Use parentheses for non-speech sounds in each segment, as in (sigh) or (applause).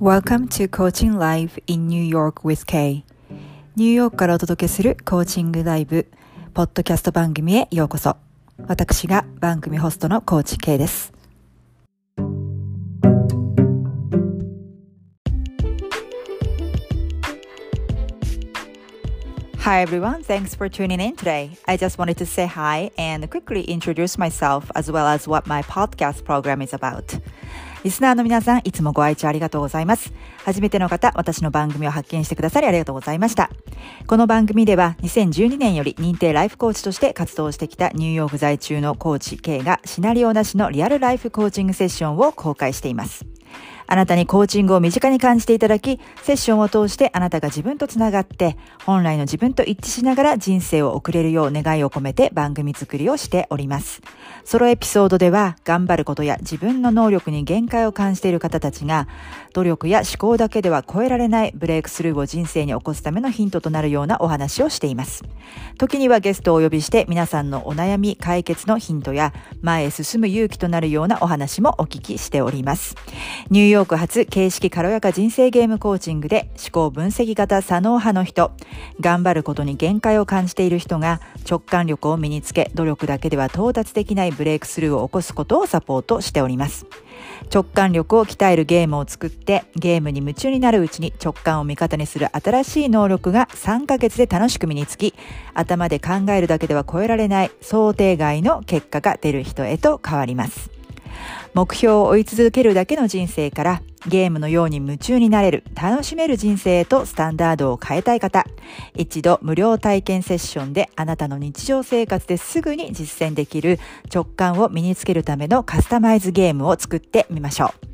Welcome to Coaching Live in New York with Kay ニューヨークからお届けするコーチングライブポッドキャスト番組へようこそ私が番組ホストのコーチ K です Hi everyone, thanks for tuning in today. I just wanted to say hi and quickly introduce myself as well as what my podcast program is about. リスナーの皆さん、いつもご愛聴ありがとうございます。初めての方、私の番組を発見してくださりありがとうございました。この番組では、2012年より認定ライフコーチとして活動してきたニューヨーク在中のコーチ K がシナリオなしのリアルライフコーチングセッションを公開しています。あなたにコーチングを身近に感じていただき、セッションを通してあなたが自分とつながって、本来の自分と一致しながら人生を送れるよう願いを込めて番組作りをしております。ソロエピソードでは、頑張ることや自分の能力に限界を感じている方たちが、努力や思考だけでは超えられないブレイクスルーを人生に起こすためのヒントとなるようなお話をしています。時にはゲストをお呼びして皆さんのお悩み解決のヒントや前へ進む勇気となるようなお話もお聞きしております。ニューヨーク発形式軽やか人生ゲームコーチングで思考分析型左脳派の人、頑張ることに限界を感じている人が直感力を身につけ努力だけでは到達できないブレイクスルーを起こすことをサポートしております。直感力を鍛えるゲームを作ってゲームに夢中になるうちに直感を味方にする新しい能力が3ヶ月で楽しく身につき頭で考えるだけでは超えられない想定外の結果が出る人へと変わります。目標を追い続けるだけの人生からゲームのように夢中になれる、楽しめる人生へとスタンダードを変えたい方、一度無料体験セッションであなたの日常生活ですぐに実践できる直感を身につけるためのカスタマイズゲームを作ってみましょう。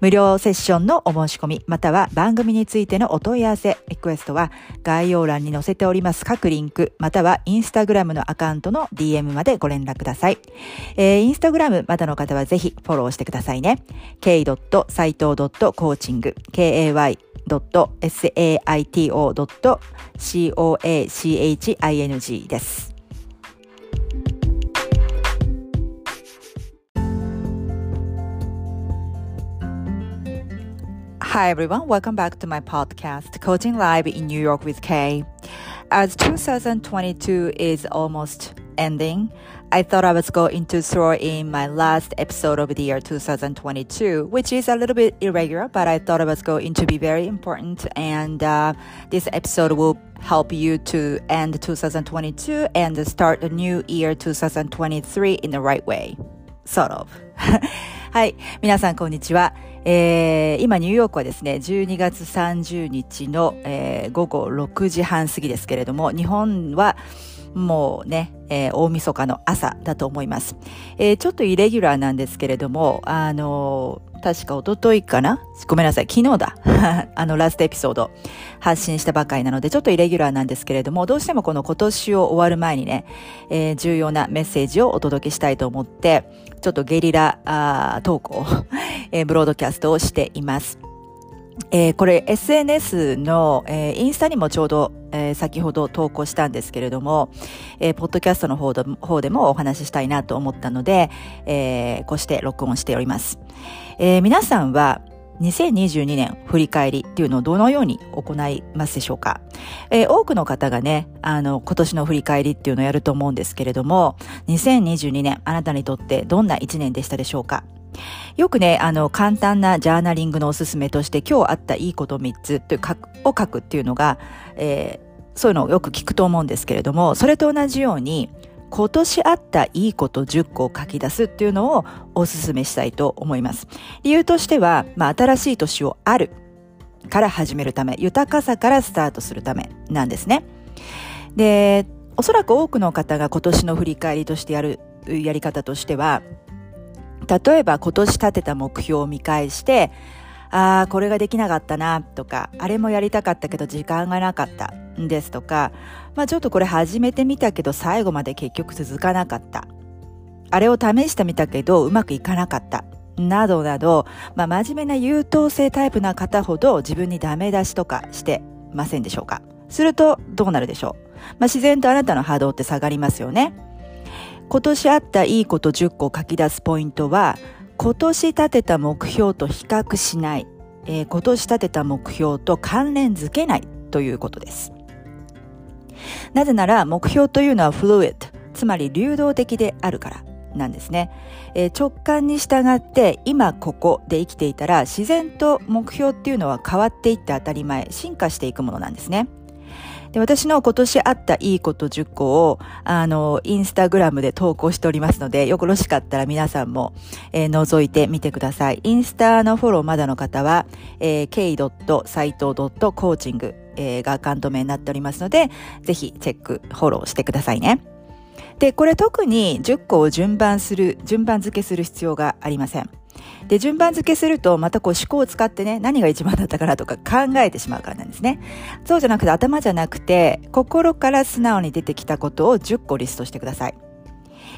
無料セッションのお申し込み、または番組についてのお問い合わせ、リクエストは概要欄に載せております各リンク、またはインスタグラムのアカウントの DM までご連絡ください。えー、インスタグラムまだの方はぜひフォローしてくださいね。k 斎藤 .coaching, kay saito.coaching です。Hi everyone, welcome back to my podcast, Coaching Live in New York with Kay. As 2022 is almost ending, I thought I was going to throw in my last episode of the year 2022, which is a little bit irregular, but I thought it was going to be very important. And uh, this episode will help you to end 2022 and start the new year 2023 in the right way. Sort of. (laughs) はい。皆さん、こんにちは。 えー、今ニューヨークはですね、12月30日の、えー、午後6時半過ぎですけれども、日本はもうね、えー、大晦日の朝だと思います。えー、ちょっとイレギュラーなんですけれども、あのー、確か一昨日かな？ごめんなさい、昨日だ。(laughs) あの、ラストエピソード発信したばかりなので、ちょっとイレギュラーなんですけれども、どうしてもこの今年を終わる前にね、えー、重要なメッセージをお届けしたいと思って、ちょっとゲリラあ投稿、えー、ブロードキャストをしています。えー、これ SNS の、えー、インスタにもちょうど、えー、先ほど投稿したんですけれども、えー、ポッドキャストの方で方でもお話ししたいなと思ったので、えー、こうして録音しております。えー、皆さんは2022年振り返りっていうのをどのように行いますでしょうか、えー、多くの方がね、あの、今年の振り返りっていうのをやると思うんですけれども、2022年あなたにとってどんな一年でしたでしょうか？よくね、あの、簡単なジャーナリングのおすすめとして、今日あったいいこと3つというかを書くっていうのが、えー、そういうのをよく聞くと思うんですけれども、それと同じように、今年あったいいこと10個を書き出すっていうのをお勧めしたいと思います。理由としては、まあ、新しい年をあるから始めるため、豊かさからスタートするためなんですね。で、おそらく多くの方が今年の振り返りとしてやるやり方としては、例えば今年立てた目標を見返して、ああ、これができなかったなとか、あれもやりたかったけど時間がなかったですとか、まあちょっとこれ始めてみたけど最後まで結局続かなかった。あれを試してみたけどうまくいかなかった。などなど、まあ真面目な優等生タイプな方ほど自分にダメ出しとかしてませんでしょうかするとどうなるでしょうまあ自然とあなたの波動って下がりますよね。今年あったいいこと10個書き出すポイントは、今年立てた目標と比較しないえー、今年立てた目標と関連づけないということです。なぜなら目標というのはフルイッド、つまり流動的であるからなんですね。えー、直感に従って今ここで生きていたら自然と目標っていうのは変わっていって当たり前、進化していくものなんですね。で私の今年あったいいこと10個を、あの、インスタグラムで投稿しておりますので、よろしかったら皆さんも、えー、覗いてみてください。インスタのフォローまだの方は、えー、k.saito.coaching、え、がアカウント名になっておりますので、ぜひチェック、フォローしてくださいね。で、これ特に10個を順番する、順番付けする必要がありません。で、順番付けすると、またこう思考を使ってね、何が一番だったかなとか考えてしまうからなんですね。そうじゃなくて頭じゃなくて、心から素直に出てきたことを10個リストしてください。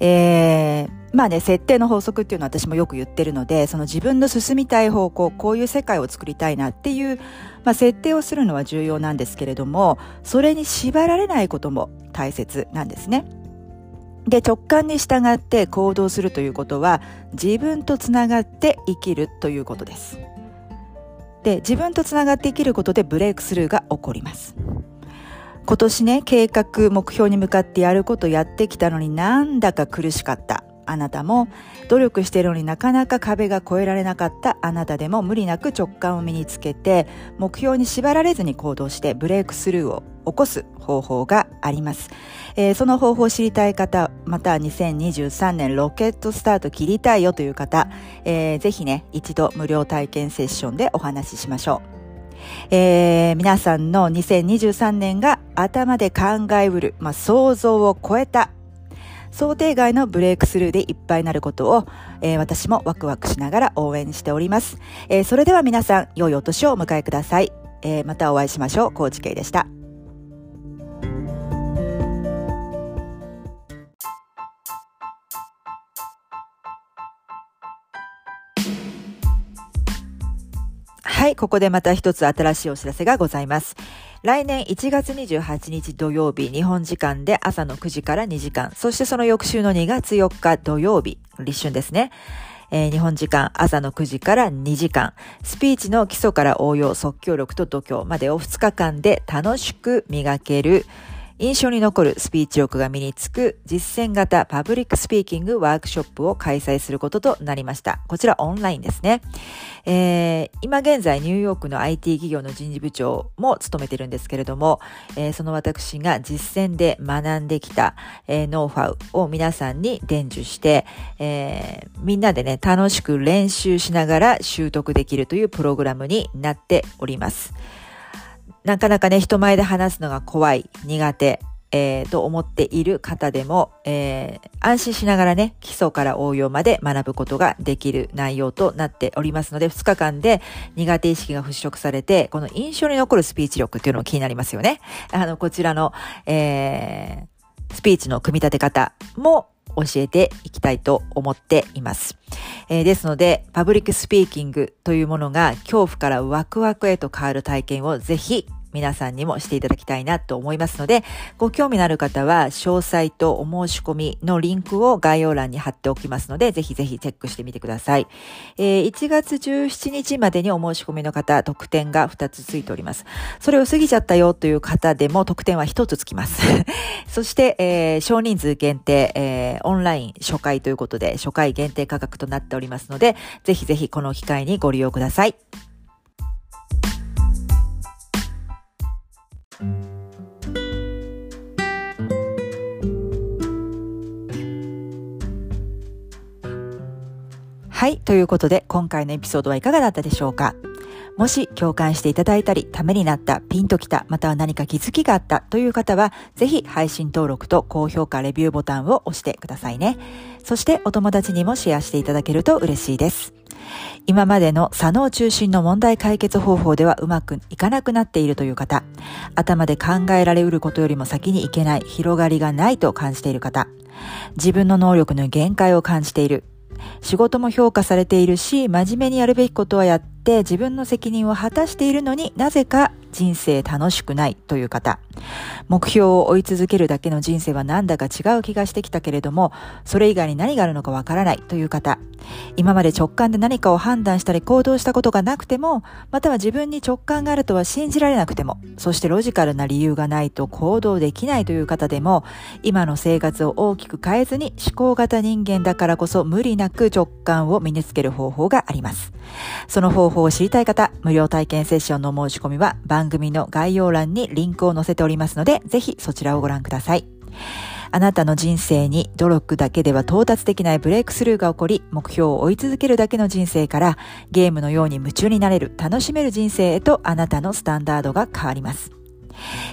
えー、まあね、設定の法則っていうのは私もよく言ってるので、その自分の進みたい方向、こういう世界を作りたいなっていう、まあ設定をするのは重要なんですけれども、それに縛られないことも大切なんですね。で、直感に従って行動するということは、自分とつながって生きるということです。で、自分とつながって生きることでブレイクスルーが起こります。今年ね、計画、目標に向かってやることやってきたのになんだか苦しかった。あなたも努力しているのになかなか壁が越えられなかったあなたでも無理なく直感を身につけて目標に縛られずに行動してブレイクスルーを起こす方法があります。えー、その方法を知りたい方、また2023年ロケットスタート切りたいよという方、えー、ぜひね、一度無料体験セッションでお話ししましょう。えー、皆さんの2023年が頭で考えうる、まあ、想像を超えた想定外のブレイクスルーでいっぱいになることを、えー、私もワクワクしながら応援しております。えー、それでは皆さん、良いお年をお迎えください。えー、またお会いしましょう。コーチケイでした。ここでまた一つ新しいお知らせがございます。来年1月28日土曜日、日本時間で朝の9時から2時間、そしてその翌週の2月4日土曜日、立春ですね。えー、日本時間朝の9時から2時間、スピーチの基礎から応用、即興力と度胸までを2日間で楽しく磨ける、印象に残るスピーチ力が身につく実践型パブリックスピーキングワークショップを開催することとなりました。こちらオンラインですね。えー、今現在ニューヨークの IT 企業の人事部長も務めてるんですけれども、えー、その私が実践で学んできた、えー、ノウハウを皆さんに伝授して、えー、みんなでね、楽しく練習しながら習得できるというプログラムになっております。なかなかね、人前で話すのが怖い、苦手、えー、と思っている方でも、えー、安心しながらね、基礎から応用まで学ぶことができる内容となっておりますので、2日間で苦手意識が払拭されて、この印象に残るスピーチ力っていうのも気になりますよね。あの、こちらの、えー、スピーチの組み立て方も教えていきたいと思っています。えー、ですので、パブリックスピーキングというものが恐怖からワクワクへと変わる体験をぜひ皆さんにもしていただきたいなと思いますので、ご興味のある方は、詳細とお申し込みのリンクを概要欄に貼っておきますので、ぜひぜひチェックしてみてください。えー、1月17日までにお申し込みの方、特典が2つついております。それを過ぎちゃったよという方でも特典は1つつきます。(laughs) そして、えー、少人数限定、えー、オンライン初回ということで、初回限定価格となっておりますので、ぜひぜひこの機会にご利用ください。はい。ということで、今回のエピソードはいかがだったでしょうか？もし共感していただいたり、ためになった、ピンときた、または何か気づきがあったという方は、ぜひ配信登録と高評価、レビューボタンを押してくださいね。そしてお友達にもシェアしていただけると嬉しいです。今までの左脳中心の問題解決方法ではうまくいかなくなっているという方、頭で考えられうることよりも先にいけない、広がりがないと感じている方、自分の能力の限界を感じている、仕事も評価されているし、真面目にやるべきことはやって自分の責任を果たしているのになぜか人生楽しくないという方。目標を追い続けるだけの人生はなんだか違う気がしてきたけれども、それ以外に何があるのかわからないという方。今まで直感で何かを判断したり行動したことがなくても、または自分に直感があるとは信じられなくても、そしてロジカルな理由がないと行動できないという方でも、今の生活を大きく変えずに思考型人間だからこそ無理なく直感を身につける方法があります。その方法を知りたい方、無料体験セッションの申し込みは番組の概要欄にリンクを載せておりますので、ぜひそちらをご覧ください。あなたの人生に努力だけでは到達できないブレイクスルーが起こり、目標を追い続けるだけの人生から、ゲームのように夢中になれる、楽しめる人生へとあなたのスタンダードが変わります。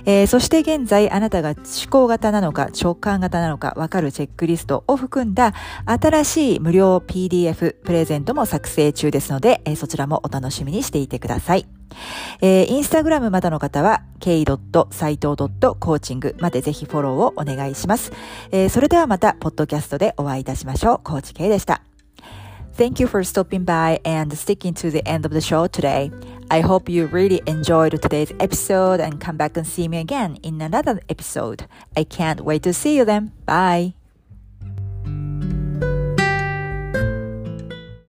えー、そして現在あなたが思考型なのか直感型なのかわかるチェックリストを含んだ新しい無料 PDF プレゼントも作成中ですので、えー、そちらもお楽しみにしていてください。えー、インスタグラムまだの方は k.saito.coaching までぜひフォローをお願いします。えー、それではまた、ポッドキャストでお会いいたしましょう。コーチ K でした。Thank you for stopping by and sticking to the end of the show today. I hope you really enjoyed today's episode and come back and see me again in another episode. I can't wait to see you then. Bye.